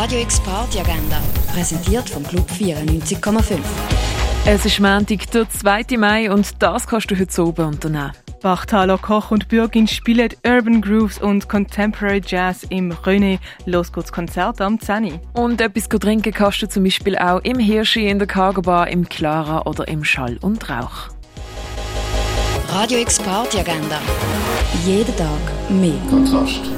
Radio X Party Agenda, präsentiert vom Club 94,5. Es ist Montag, der 2. Mai und das kannst du heute oben unternehmen. Bachtaler Koch und Bürgin spielen Urban Grooves und Contemporary Jazz im René. Los geht's Konzert am 10. Und etwas trinken kannst du zum Beispiel auch im Hirschi, in der Cargo Bar, im Clara oder im Schall und Rauch. Radio X Party Agenda. Jeden Tag mehr. Kontrast.